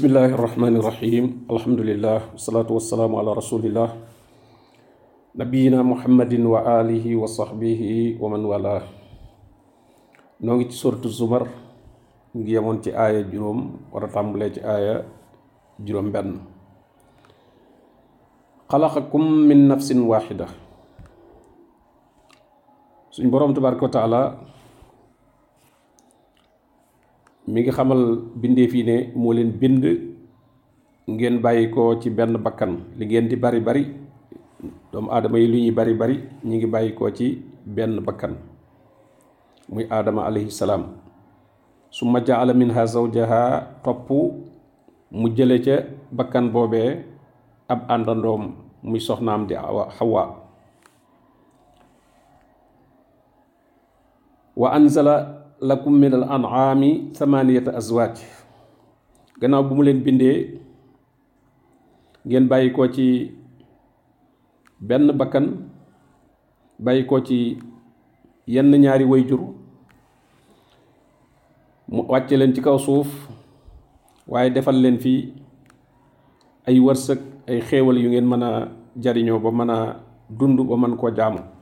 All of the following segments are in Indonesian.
bismillahi irrahmani irrahim alhamdulillah. Wasalaatu wasalaamu ala rasulillah. Nabiyina muhammadin wa alihi wa sahbihi wa man wala noo ngi ci suratu zumar ngi yemoon ci aaya juróom war a tàmbalee ci aaya juróom benn. Xalaqakum min nafsin waxida suñ boroom tabaraka wa taala mi ngi xamal bindeef yi ne moo leen bind ngeen bàyyi ko ci benn bakkan. li ngeen di bari bari doomu aadama yi lu ñuy bari bari ñi ngi bàyyi ko ci benn bakkan. muy aadama alayhi salaam. summa jaala minha zawjaha topp mu jële ca bakkan boobee ab àndandoom muy soxnaam di Hawa. wa anzala lakum min al an'ami thamaniyata azwaaj gannaaw bu mu leen bindee ngeen bàyyi ko ci benn bakkan bàyyi ko ci yenn ñaari wayjur mu wàcce leen ci kaw suuf waaye defal leen fi ay wërsëg ay xéewal yu ngeen mën a jariñoo ba mën a dund ba mën koo jaamu.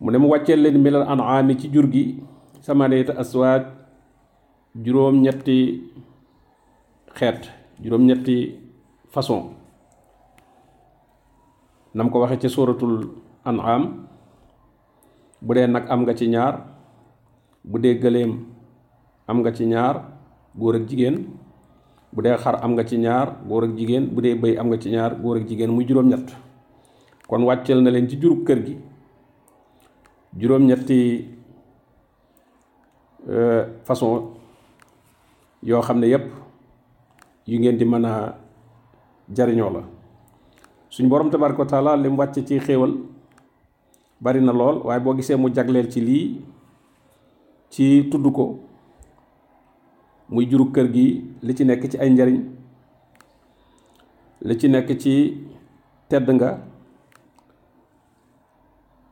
Mu ne mu wàcceel leen milal an'aami ci jur gi. Samaniyata aswaaj juróom-ñetti xeet juróom-ñetti façon. Nam ko waxee ci suratul an'am bu dee am nga ci ñaar bu dee am nga ci ñaar góor ak jigéen. Bu xar am nga ci ñaar góor ak jigéen. Bu dee am nga ci ñaar góor ak jigéen muy juróom-ñett. Kon wàcceel na leen ci kër gi juróom-ñetti façon yoo xam ne yépp yu ngeen di mën a jariñoo la. Suñ borom tabaraka taala lim wàcc ci xéewal bari na lool waaye boo gisee mu jagleel ci lii ci tudd ko muy juru kër gi li ci nekk ci ay njariñ li ci nekk ci tedd nga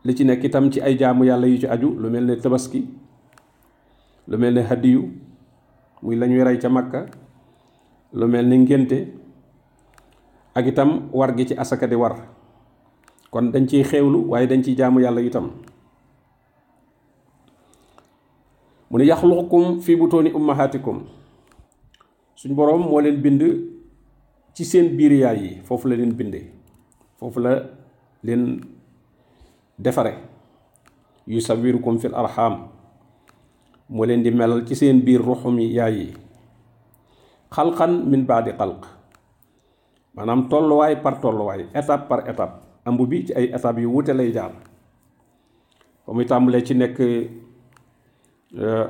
li ci nekk itam ci ay jaamu yàlla yu ci aju lu mel ne tabaski lu mel ne hadiyu muy lañuy rey ca makka lu mel ne ngénte ak itam war gi ci asaka di war. Kon dañ ciy xéewlu waaye dañ ciy jaamu yàlla itam. Mu ne yaxluqukum fi butooni ummahatikum suñ boroom moo leen bind ci seen biir yaay yi foofu la leen binde foofu la leen defare yusawirukum fil arham moo di melal ci seen biir ruxum yaay yi. Xalqan min baadi xalq maanaam tolluwaay par tolluwaay étape par étape ëmb bi ci ay étapes yu wute lay jaar. Ba muy tàmbalee ci nekk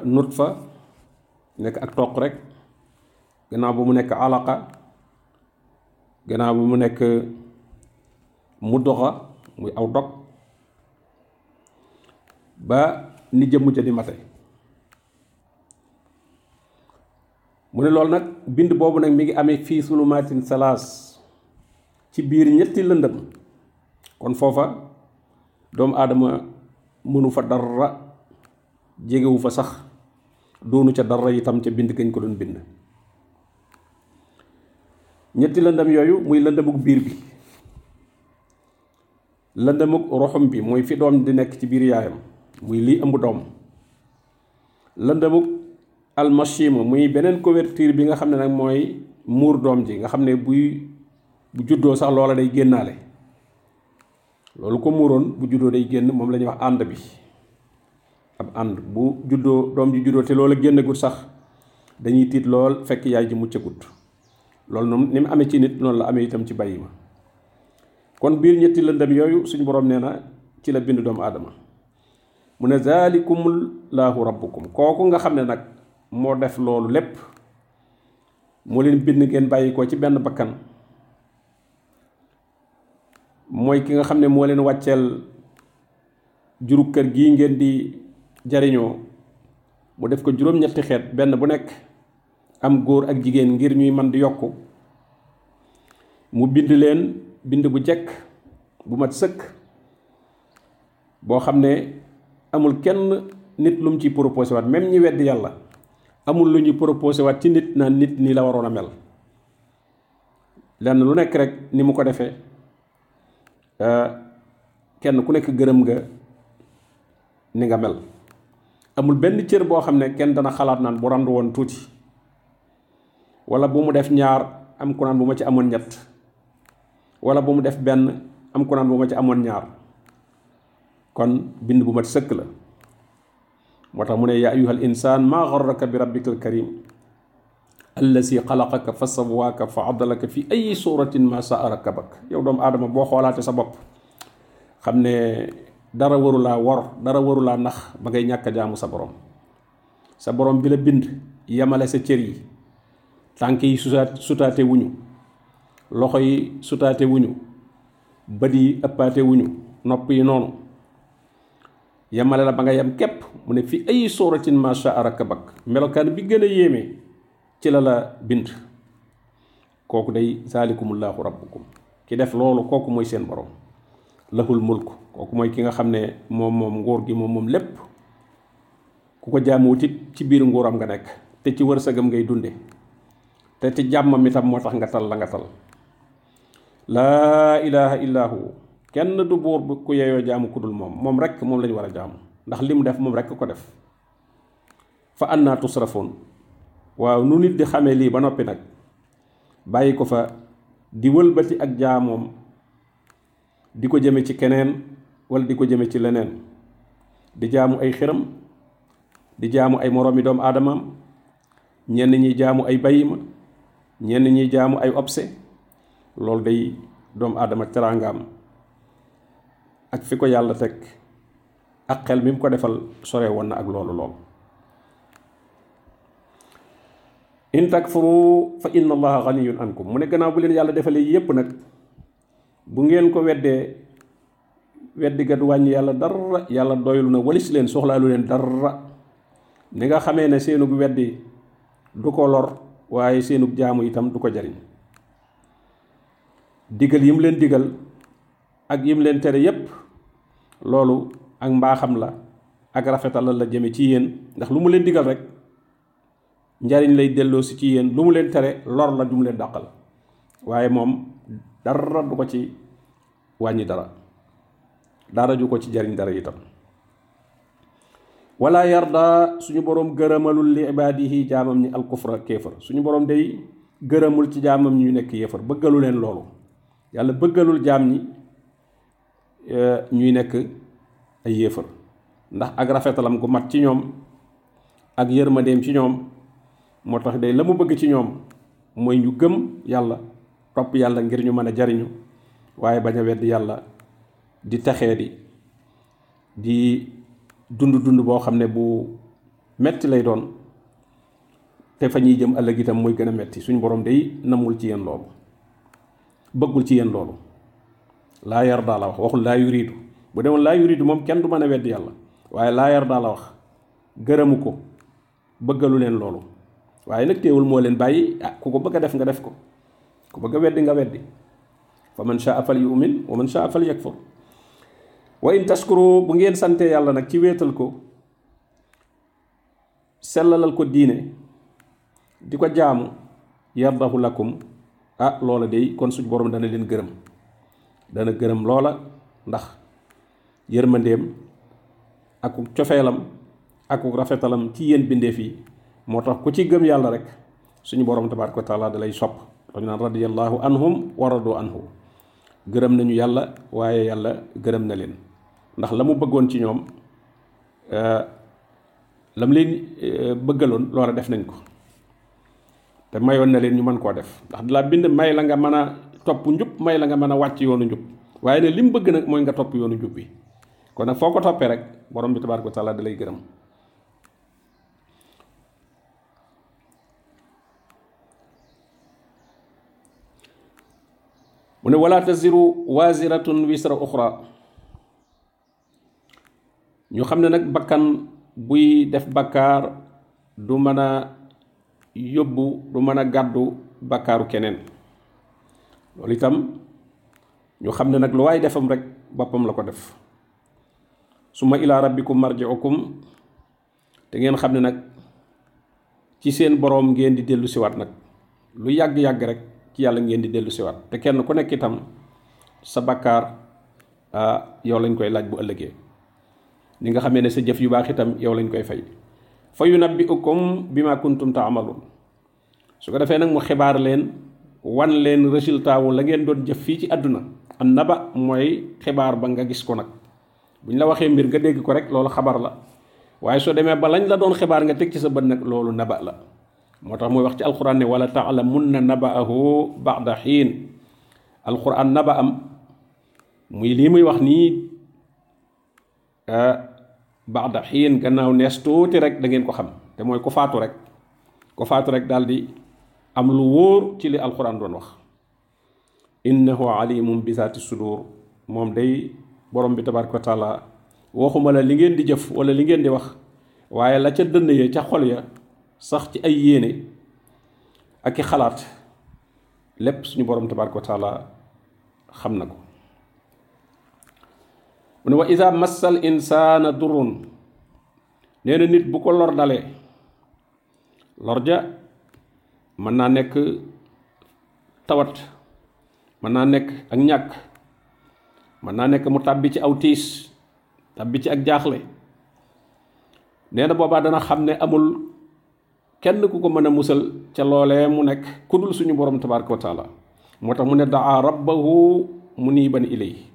nutfa nekk ak toq rek gannaaw bu mu alaqa gannaaw bu mu nekk muy aw ba ni jëmm ja di mate. Mu ne loolu nag bind boobu nag mi ngi amee fii sulumaatin salaas ci biir ñetti lëndëm. Kon foofa doomu aadama mënu fa dara jegewu fa sax doonu ca dara itam ca bind kañ ko doon bind. Ñetti lëndëm yooyu muy lëndëmuk biir bi lëndëmuk roxum bi mooy fi doom di nekk ci biir yaayam muy lii ëmb doom. Lëndëmuk almachima muy beneen couverture bi nga xam ne nag mooy muur doom ji nga xam ne buy bu juddoo sax loola day génnaale. Loolu ko muuroon bu juddoo day génn moom la ñuy wax ànd bi. Ab ànd bu juddoo doom ji juddoo te loola génnagut sax dañuy tiit lool fekk yaay ji muccagut. Loolu noonu ni mu amee ci nit noonu la amee itam ci bàyyi ma. Kon biir ñetti lëndëm yooyu suñu boroom nee na ci la bind doomu aadama mu ne zalikumullahu rabbukum. Kooku nga xam ne nag moo def loolu lépp moo leen bind ngeen bàyyi ko ci benn bakkan. Mooy ki nga xam ne moo leen juru kër gii ngeen di jariñoo. Mu def ko juróom-ñetti xeet benn bu nekk am góor ak jigéen ngir ñuy man di yokku. Mu bind leen bind bu jekk bu mat sëkk boo xam ne amul kenn nit lu mu ci proposé waat même ñi weddi yàlla amul lu ñu proposé waat ci nit naan nit nii la waroon a mel. Lenn lu nekk rek ni mu ko defee kenn ku nekk nga ni nga mel. Amul benn cër boo xam kenn dana xalaat naan bu randu woon tuuti wala bu mu def ñaar am ku naan bu ma ci amoon ñett wala bu mu def benn am ku naan bu ma ci amoon ñaar kon bind bu mat sëkk la moo tax mu ne yaa ayuha al insaan maa garraka bi rabbika al karim allasi xalaqaka fa sawaaka fa adalaka fi ay suratin ma saa rakabak yow doomu aadama boo xoolaate sa bopp xam ne dara warulaa wor dara warulaa nax ba ngay ñàkk jaamu sa borom sa borom bi la bind yemale sa cër yi tànk yi susaat sutaate wuñu loxo yi sutaate wuñu bët yi ëppaate wuñu nopp yi noonu yemale la ba nga yem képp mu ne fi ay suratin ma saa rakabak. Melokaan bi gën a yéeme ci la la bind kooku day zalikumullahu rabbukum. Ki def loolu kooku mooy seen borom lahul mulk kooku mooy ki nga xam ne moom moom gi moom moom lépp ku ko ci nga te ci ngay dunde. Te ci jàmmam itam moo nga tal la nga tal. Ilaha illa hu kenn du buur bu ku yeyoo jaamu ku dul moom moom rek moom lañu war a ndax li mu def moom rek ko def. Fa annaa tusrafoon waaw nu nit di xamee lii ba noppi nag bàyyi ko fa di wëlbati ak jaamoom di ko jëme ci keneen wala di ko jëme ci leneen. Di jaamu ay xiram di jaamu ay moroomi doomu aadamaam ñenn ñi jaamu ay bayima ñenn ñi jaamu ay obse loolu day doomu aadama teraangaam ak fi ko yàlla teg ak xel mi mu ko defal sore woon na ak loolu lool. In takfuru fa inna allaha ganiyun ankum. Mu ne gannaaw bu leen yàlla defalee yépp nag bu ngeen ko weddee weddi ga du wàññi yàlla dara yàlla doylu na walis leen soxlaalu leen dara. Ni nga xamee ne seenug weddi du ko lor waaye seenug jaamu itam du ko jariñ. Digal yim digal ak yim leen tere yépp loolu ak mbaaxam la ak rafetal la jëme ci yéen. Ndax lu mu leen digal rek njariñ lay delloo si ci yéen. Lu mu leen tere lor la du mu leen dàqal. Waaye moom dara du ko ci wàññi dara. Dara ju ko ci jariñ dara itam. Wala yarda suñu boroom gërëmalul li ibaadihi jaamam ñi alkufra kéefar suñu boroom day gërëmul ci jaamam ñu nekk yéefar bëggalu leen loolu. Yàlla bëggalul jaam ñi ñuy nekk ay yéefar. Ndax ak rafetalam gu mat ci ñoom ak yërmandeem ci ñoom moo tax day la mu bëgg ci ñoom mooy ñu gëm yàlla topp yàlla ngir ñu mën a jariñu waaye bañ a wedd yàlla di texee di di dund dund boo xam ne bu metti lay doon. Te fa ñuy jëm ëllëg itam gën metti. Suñu borom day namul ci yéen loolu bëggul ci yéen loolu laa yar daa la wax waxul laa yuriidu. Bu demoon laa yuriidu moom kenn du mën a wedd yàlla. Waaye laa yar daa la wax gërëmu ko bëggalu leen loolu. Waaye teewul moo leen bàyyi ah ku ko a def nga def ko. Ku bëgg a weddi nga weddi. Fa man shaa fal yu'min wa man shaa fal yakfur. Wa in taskuru bu ngeen sante yàlla nag ci wéetal ko sellalal ko diine di ko jaamu yardahu lakum. Ah loola day kon suñ borom dana leen gërëm dana gërëm loola ndax yërmandeem aku cofeelam aku rafetalam ci yéen bindeef yi moo tax ku ci gëm yàlla rek suñu borom tabaaraka wa taala sopp. dañu naan radiyallahu anhum wa radu anhu. Gërëm nañu yàlla waaye yàlla gërëm na leen. ndax la mu bëggoon ci ñoom la mu leen bëggaloon loola def nañ ko. te mayoon na leen ñu mën koo def. ndax da laa bind may la nga mën a topp njub may la nga mën a wàcc yoonu njub. Waaye ne li mu bëgg nag mooy nga topp yoonu njub bi. Kon nag foo ko toppee rek borom bi tabaaraka wa taala da lay gërëm. Mu ne wala taziru waziratun wisra uxra ñu xam ne nag bakkan buy def bakkaar du mën a yóbbu du mën a gàddu bakkaaru loolu itam ñu xam ne nag lu waay defam rek boppam la ko def. Summa ila rabbikum marji'ukum te ngeen xam ne nag ci seen boroom ngeen di dellu siwaat nag. Lu yàgg-yàgg rek ci yàlla ngeen di dellu siwaat. Te kenn ku nekk itam sa bakkaar yow lañ koy laaj bu ëllëgee. Ni nga xamee ne sa jëf yu baax itam yow lañ koy fay. Fa yunabbiukum bima kuntum taamaluun su ko defee nag mu xibaar leen wan leen résultat wu la ngeen doon jëf fii ci àdduna. an naba mooy xibaar ba nga gis ko nag. bu ñu la waxee mbir nga dégg ko rek loolu xabar la. waaye soo demee ba lañ la doon xibaar nga teg ci sa bët nag loolu naba la. moo tax muy wax ci alquran ne wala taalamunna nabaahu bada xiin alquran naba am muy lii muy wax nii bada xiin gannaaw nees tuuti rek da ngeen ko xam. te mooy ku faatu rek. ku faatu rek daal di am lu wóor ci li alquran doon wax innahu alimum bi zaati sudur moom day borom bi tabaraka wa taala waxuma la li ngeen di jëf wala li ngeen di wax waaye la ca dënn ya ca xol ya sax ci ay yéene ak i xalaat lépp suñu borom tabaraka wa taala xam na ko mu ne wa ida massal insaana durun nee na nit bu ko lor dalee lor ja mën naa nekk tawat mën naa nekk ak ñàkk mën naa nekk mu tàbbi ci aw tiis tàbbi ci ak jaaxle. Nee na dana xam amul kenn ku ko mën a musal ca loolee mu nekk ku dul suñu borom tabaraka wa taala. Moo tax mu ne daa rabbahu muniiban ilayhi.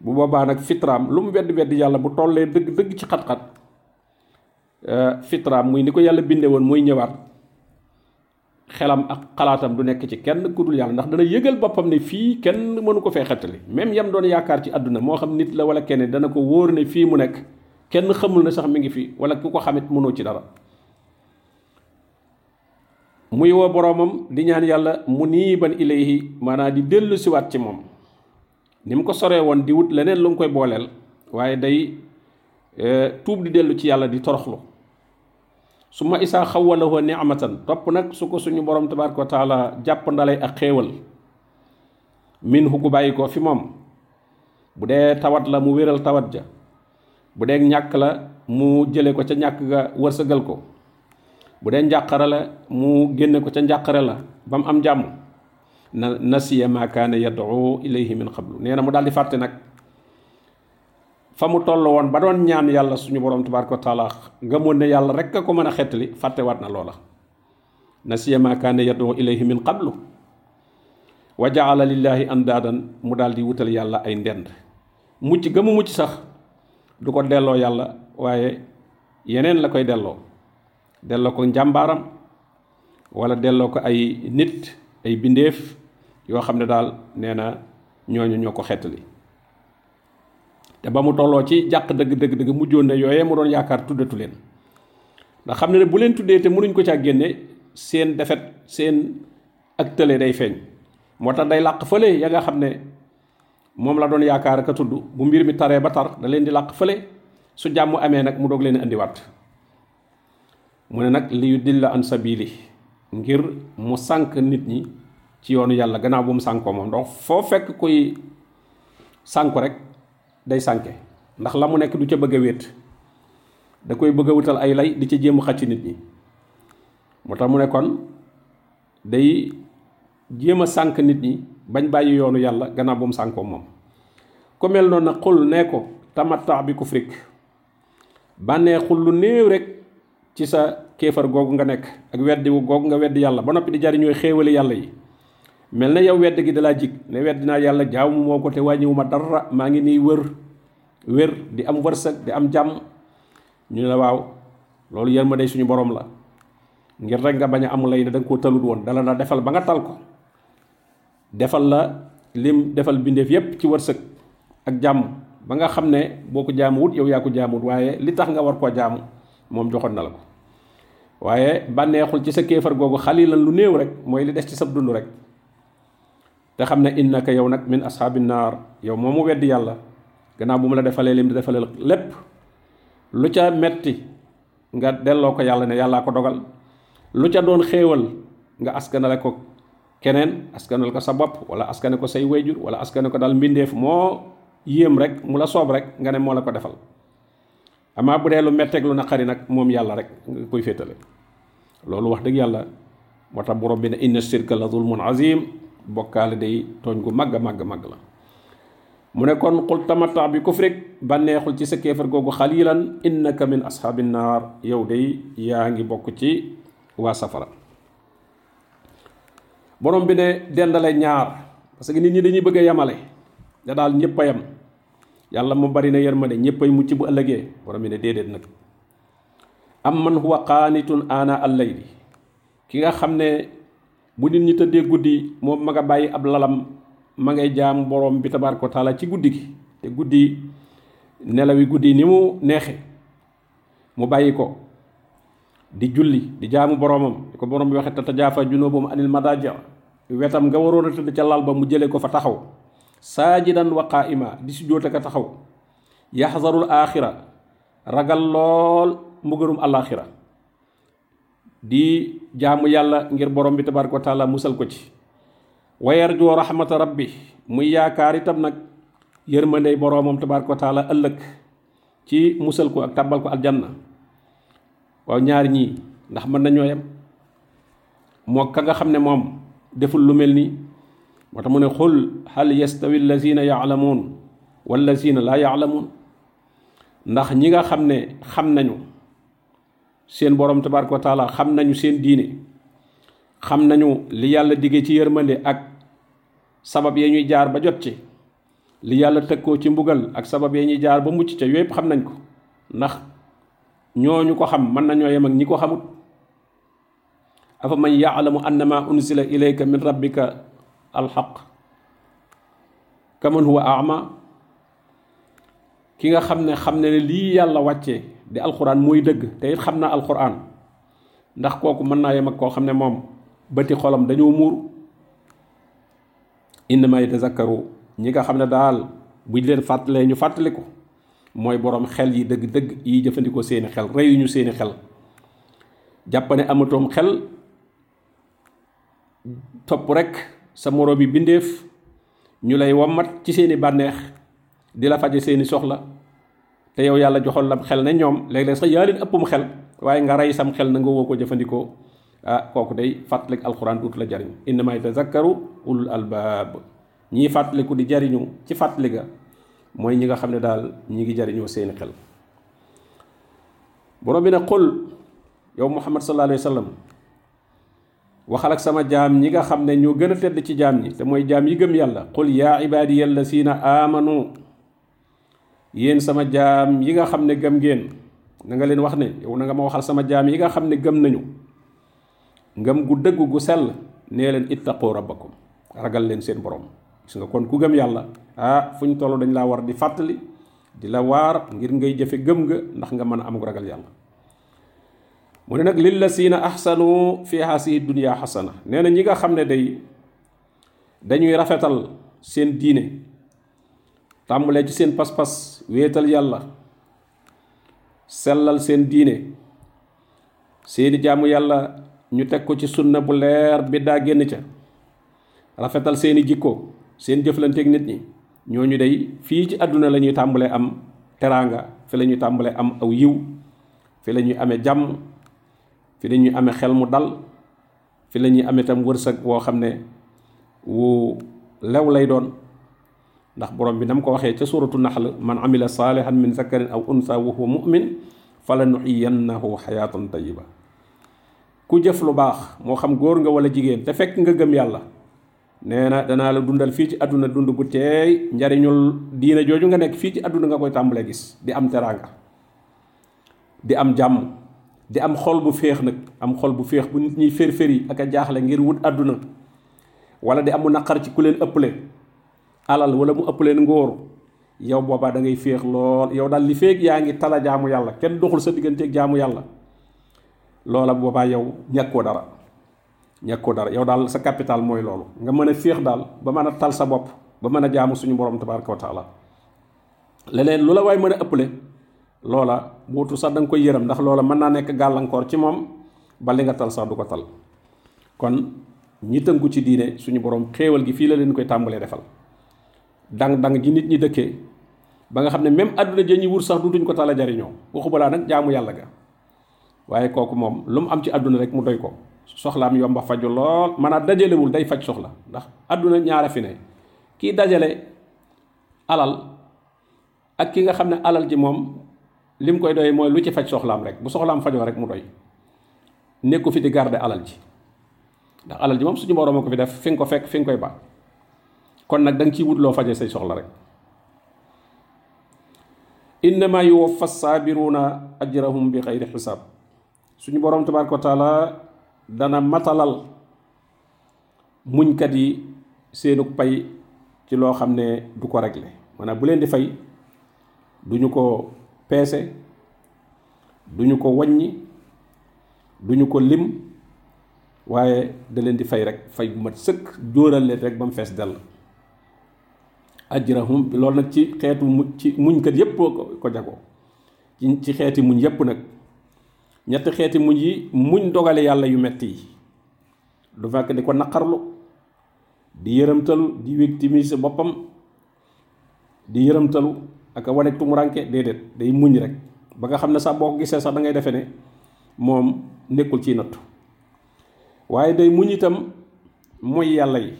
Bu boobaa nag fitraam lu mu weddi weddi yàlla bu tollee dëgg dëgg ci xat-xat fitraam muy ni ko yàlla woon xelam ak xalaatam du nekk ci kenn ku dul yàlla ndax dana yëgal boppam ne fii kenn mënu ko fee xettali même yam doon yaakaar ci àdduna moo xam nit la wala kenn dana ko wóor ne fii mu nekk kenn xamul ne sax mi ngi fi wala ku ko xamit mënoo ci dara muy woo boroomam di ñaan yàlla mu niiban ilayhi maanaam di dellu siwaat ci moom ni mu ko soree woon di wut leneen lu mu koy booleel waaye day tuub di dellu ci yàlla di toroxlu su ma isaa xawalahu ni'matan. Topp nag su ko suñu borom tabaraka taala jàpp ndalay ak xéewal. Min hu gu bàyyi ko fi moom. Bu tawat la mu wéral tawat ja. Bu ñàkk la mu jële ko ca ñàkk ga wërsëgal ko. Bu dee njàqare la mu génne ko ca njàqare la ba mu am jàmm. Na nasiya ma kaana yad'u ilayhi min qablu. Nee na mu daal di fàtte nag fa mu toll woon ba doon ñaan yàlla suñu borom tabaraka wa taala gëmoon ne yàlla rek ko mën a xettali fàttewaat na loola. Nasiya ma kaana yad'u ilayhi min qablu wa jaala lillahi andaadan mu daal di wutal yàlla ay ndend. Mucc ga mu mucc sax du ko delloo yàlla waaye yeneen la koy delloo. Delloo ko njàmbaaram wala delloo ko ay nit ay bindeef yoo xam ne daal nee na xettali te ba mu tolloo ci jàq dëgg dëgg dëgg mujjoon ne yooyee mu doon yaakaar tuddatu leen. Ndax xam ne ne bu leen tuddee te mënuñ ko caa génne seen defet seen ak tële day feeñ. Moo tax day làq fële ya nga xam ne moom la doon yaakaar ka tudd. Bu mbir mi taree ba tar da leen di làq fële. Su jàmm amee nag mu doog leen indiwaat mu ne nag li an sabili ngir mu sànk nit ñi ci yoonu yàlla gannaaw bu mu sànkoo moom. Donc foo fekk koy sànku rek day sànke. Ndax la mu nekk du ca bëgg a wéet. Da koy bëgg a wutal ay lay di ca jéem a xacc nit ñi. Moo tax mu ne kon day jéem a nit ñi bañ bàyyi yoonu yàlla gannaaw bu mu sànkoo moom. Ku mel noonu nag xul nee ko bi kufrik. Bànnee xul lu néew rek ci sa kéefar googu nga nekk ak weddi googu nga weddi yàlla ba noppi di xéewali yàlla yi mel na yow wedd gi dalaa jig ne weddi naa yàlla jaamu moo ko te wàññiwu ma dara maa ngi nii wër wér di am wërsëg di am jàmm. Ñu la waaw loolu yéen ma day suñu borom la. Ngir rek nga bañ a amul lay da nga talut woon dala na defal ba nga tal ko. Defal la lim defal bindeef yépp ci wërsëg ak jàmm. Ba nga xam ne boo ko yow yaa ko jaamuwut waaye li tax nga war koo jaamu moom joxoon na la ko. Waaye bànneexul ci sa kéefar googu xalilan lu néew rek mooy li ci sab dund rek te xam ne innaka yow nag min ashaabi naar yow moomu weddi yàlla gannaaw bu mu la defalee lim defalee lépp lu ca metti nga delloo ko yàlla ne yàllaa ko dogal lu ca doon xéewal nga askanale ko keneen askanal ko sa bopp wala askane ko say wayjur wala askane ko daal mbindeef moo yéem rek mu la soob rek nga ne moo la ko defal amaa bu dee lu metteeg lu naqari nag moom yàlla rek nga koy féetale loolu wax dëgg yàlla moo tax borom bi ne inna shirka la zulmun azim bokkaale day tooñ gu màgg màgg màgg la. Mu ne kon qul tamatta bi kufrik bànneexul ci sa kéefar googu xalilan innaka min ashaabi naar yow day yaa ngi ci waa safara. Borom bi ne dendale ñaar parce que nit ñi dañuy bëgg a yamale da daal ñëpp yam. Mu bari na yërmande ñëpp ay mucc bu ëllëgee borom bi ne déedéet nag. Am huwa qaanitun ana allayli ki nga xam ne bu nit ñi tëddee guddi moom ma nga bàyyi ab lalam ma ngay jaam borom bi tabaaraka wa taala ci guddi gi. Te guddi nelawi guddi ni mu neexe mu bàyyi ko di julli di jaamu boromam ko borom bi waxe tatajaafa junubuhum anil madaaji wetam nga waroon a tëdd ca lal ba mu jëlee ko fa taxaw. Saajidan wa qaa'ima di sujjóot ka taxaw. Yaxzarul aaxira ragal lool mbugarum alaaxira di jaamu yàlla ngir borom bi tabaaraka wa taala musal ko ci wa yarjoo rahmata rabbi muy yaakaar itam nag yërmandey boroomam tabaaraka wa taala ëllëg ci musal ko ak tàbbal ko aljanna waaw ñaari ñii ndax mën nañoo yem moo ka nga xam ne moom deful lu mel nii moo tax mu ne xul hal yastawi allazina yaalamuun wallazina laa yaalamuun ndax ñi nga xam ne xam nañu seen borom tabaaraka wa taala xam nañu seen diine xam nañu li yàlla diggee ci yërmande ak sabab ya ñuy jaar ba jot ci li yàlla tëkkoo ci mbugal ak sabab ya ñuy jaar ba mucc ca yooyu yëpp xam nañ ko. Ndax ñooñu ko xam mën nañoo yem ak ñi ko xamut. Afa man yaalamu annama unsila ilayka min rabbika alxaq kaman huwa ama? Ki nga xam ne xam ne lii yàlla wàccee di alxuraan mooy dëgg te it xam naa alxuraan. Ndax kooku mën naa yem ak koo xam ne moom bëti xolam dañoo muur. Innama yatazakkaru ñi nga xam ne daal buñ leen fàttalee ñu fàttali ko mooy borom xel yi dëgg-dëgg yi jëfandikoo seeni xel reyuñu seeni xel. Jàpp ne amatoom xel topp rek sa moro bi bindeef ñu lay wommat ci seeni bànneex di la faje seeni soxla te yow yàlla joxoon lam xel ne ñoom léeg-léeg sax yaa ëppum xel waaye nga rey sam xel na nga woo ko jëfandikoo. Ah kooku day fàttalik alxuraan duut la jariñ innama yatazakkaru ulul albaab. Ñii fàttaliku di jariñu ci fàttali ga mooy ñi nga xam ne daal ñi ngi jariñoo seeni xel. Borom bi ne qul yow muhammad sallallahu alayhi sallam waxal ak sama jaam ñi nga xam ne ñoo gën a tedd ci jaam ñi te mooy jaam yi gëm yàlla. Qul yaa ibaadiya allazina amanu yéen sama jaam yi nga xam ne gëm ngeen na nga leen wax ne yow na nga ma waxal sama jaam yi nga xam ne gëm nañu. Ngëm gu dëgg gu sell nee leen ittaqu rabbakum ragal leen seen borom. Gis nga kon ku gëm yàlla ah fu ñu toll dañ laa war di fàttali di la waar ngir ngay jëfe gëm nga ndax nga mën a amuk ragal yàlla. Mu ne nag lillazina ahsanu fi haasihi dunya xasana nee na ñi nga xam ne day dañuy rafetal seen diine tàmbalee ci seen pas-pas wéetal yàlla sellal seen diine. Seeni jaamu yàlla ñu teg ko ci sunna bu leer bi génn ca. Rafetal seeni jikko seen jëflanteeg nit ñi. Ñooñu day fii ci àdduna la ñuy am teraanga fi la ñuy am aw yiw fi la ñuy amee jàmm fi la ñuy amee xel mu dal fi la ñuy tam wërsëg woo xam ne wu lew lay doon ndax borom bi nam ko waxee ca suratu naxl man amila saalihan min zakarin aw unsa wa huwa mu'min fala nuxiyannahu xayaatan tayiba ku jëf lu baax moo xam góor nga wala jigéen te fekk nga gëm yàlla nee na danaa la dundal fii ci àdduna dund bu teey njariñul diina jooju nga nekk fii ci àdduna nga koy tàmbalee gis di am teraanga di am jàmm di am xol bu féex nag am xol bu féex bu nit ñi fér-féri ak jaaxle ngir wut àdduna wala di amu naqar ci ku leen ëpple alal wala mu ëpp leen ngóor. Yow boobaa da ngay féex lool. Yow daal li féeg yaa ngi tala jaamu yàlla. Kenn doxul sa digganteeg jaamu yàlla. Loola boobaa yow ñàkkoo dara. Ñàkkoo dara. Yow daal sa capital mooy loolu. Nga mën a féex daal ba mën a tal sa bopp ba mën a jaamu suñu borom tabaraka wa taala. Leneen lu la waay mën a loola bootu sax da nga koy yërëm ndax loola mën nekk gàllankoor ci moom ba li nga tal sax du ko tal. Kon ñi tënku ci diine suñu borom xéewal gi fii la leen koy tàmbalee defal dang-dang ji nit ñi dëkkee ba nga xam ne même àdduna ja ñuy wut sax dutuñ ko tala jariñoo. Waxu balaa nag jaamu yàlla ga. Waaye kooku moom lu mu am ci àdduna rek mu doy ko. Soxlaam yomba faju lool. Maanaam dajalewul day faj soxla. Ndax àdduna ñaara fi ne. Kii dajale alal ak ki nga xam ne alal ji moom lim koy doy mooy lu ci faj soxlaam rek. Bu soxlaam fajoo rek mu doy. Nekku fi di garder alal ji. Ndax alal ji moom suñu borom ko fi def fi nga ko fekk fi koy ba kon nag da nga ciy wut loo faje say soxla rek. Innama yuwaffa saabiruna ajrahum bi xayri xisaab suñu borom tabaraka wa taala dana matalal muñkat yi seenug pay ci loo xam ne du ko réglé maanaam bu leen di fay duñu ko peese duñu ko waññi duñu ko lim waaye da leen di fay rek. Fay bu mat sëkk jóoral leen rek ba mu fees ajrahum loolu nag ci xeetu mu ci muñkat yépp ko jagoo. Ci xeeti muñ yépp nag. Ñetti xeeti muñ yi muñ dogale yàlla yu metti du fekk di ko naqarlu di yërëmtalu di victimiser boppam di yërëmtalu ak a wane tumuranke déedéet day muñ rek. Ba nga xam ne sax boo sax da ngay defe ne moom nekkul ci nattu. Waaye day muñ itam mooy yàlla yi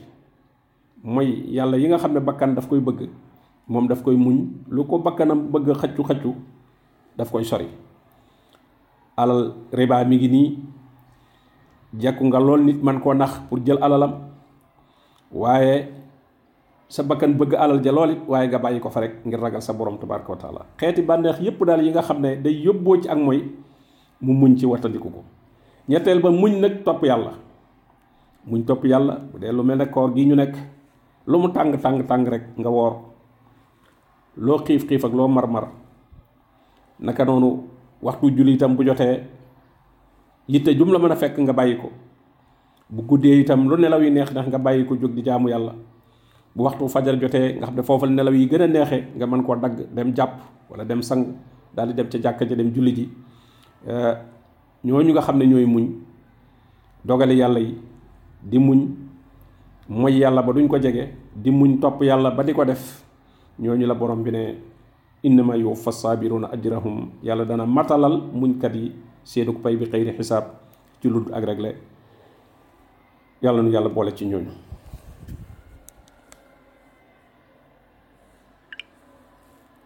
mooy yàlla yi nga xam ne bakkan daf koy bëgg moom daf koy muñ. Lu ko bakkanam bëgg xaccu xaccu daf koy sori. Alal riba mi ngi nii. Jekku nga lool nit man koo nax pour jël alalam. Waaye sa bakkan bëgg alal ja lool it waaye nga bàyyi ko fa rek ngir ragal sa borom tabaraka taala. Xeeti bànneex yépp daal yi nga xam ne day yóbboo ci ak mooy mu muñ ci wattandiku ko. Ñetteel ba muñ nag topp yàlla. Muñ topp yàlla bu dee lu mel ne koor gi ñu nekk lu mu tàng tàng tàng rek nga woor. Loo xiif xiif ak loo mar mar naka noonu waxtu julli itam bu jotee yitte jum la fekk nga bàyyi ko. Bu guddee itam lu nelaw yi neex neex nga bàyyi ko di jaamu yàlla. Bu waxtu fajar jotee nga xam ne foofu nelaw yi gën a neexee nga mën koo dagg dem jàpp wala dem sang daal di dem jàkka ja dem julli ji. Ñooñu nga xam ne ñooy muñ dogale yàlla yi di muñ mooy yàlla ba duñ ko jege di muñ topp yàlla ba di ko def ñooñu la borom bi ne innama yuwaffa saabiruna ajrahum yàlla dana matalal muñkat yi seenuk pay bi xëyri xisaab ci ludd ak regle. Yàlla nu yàlla boole ci ñooñu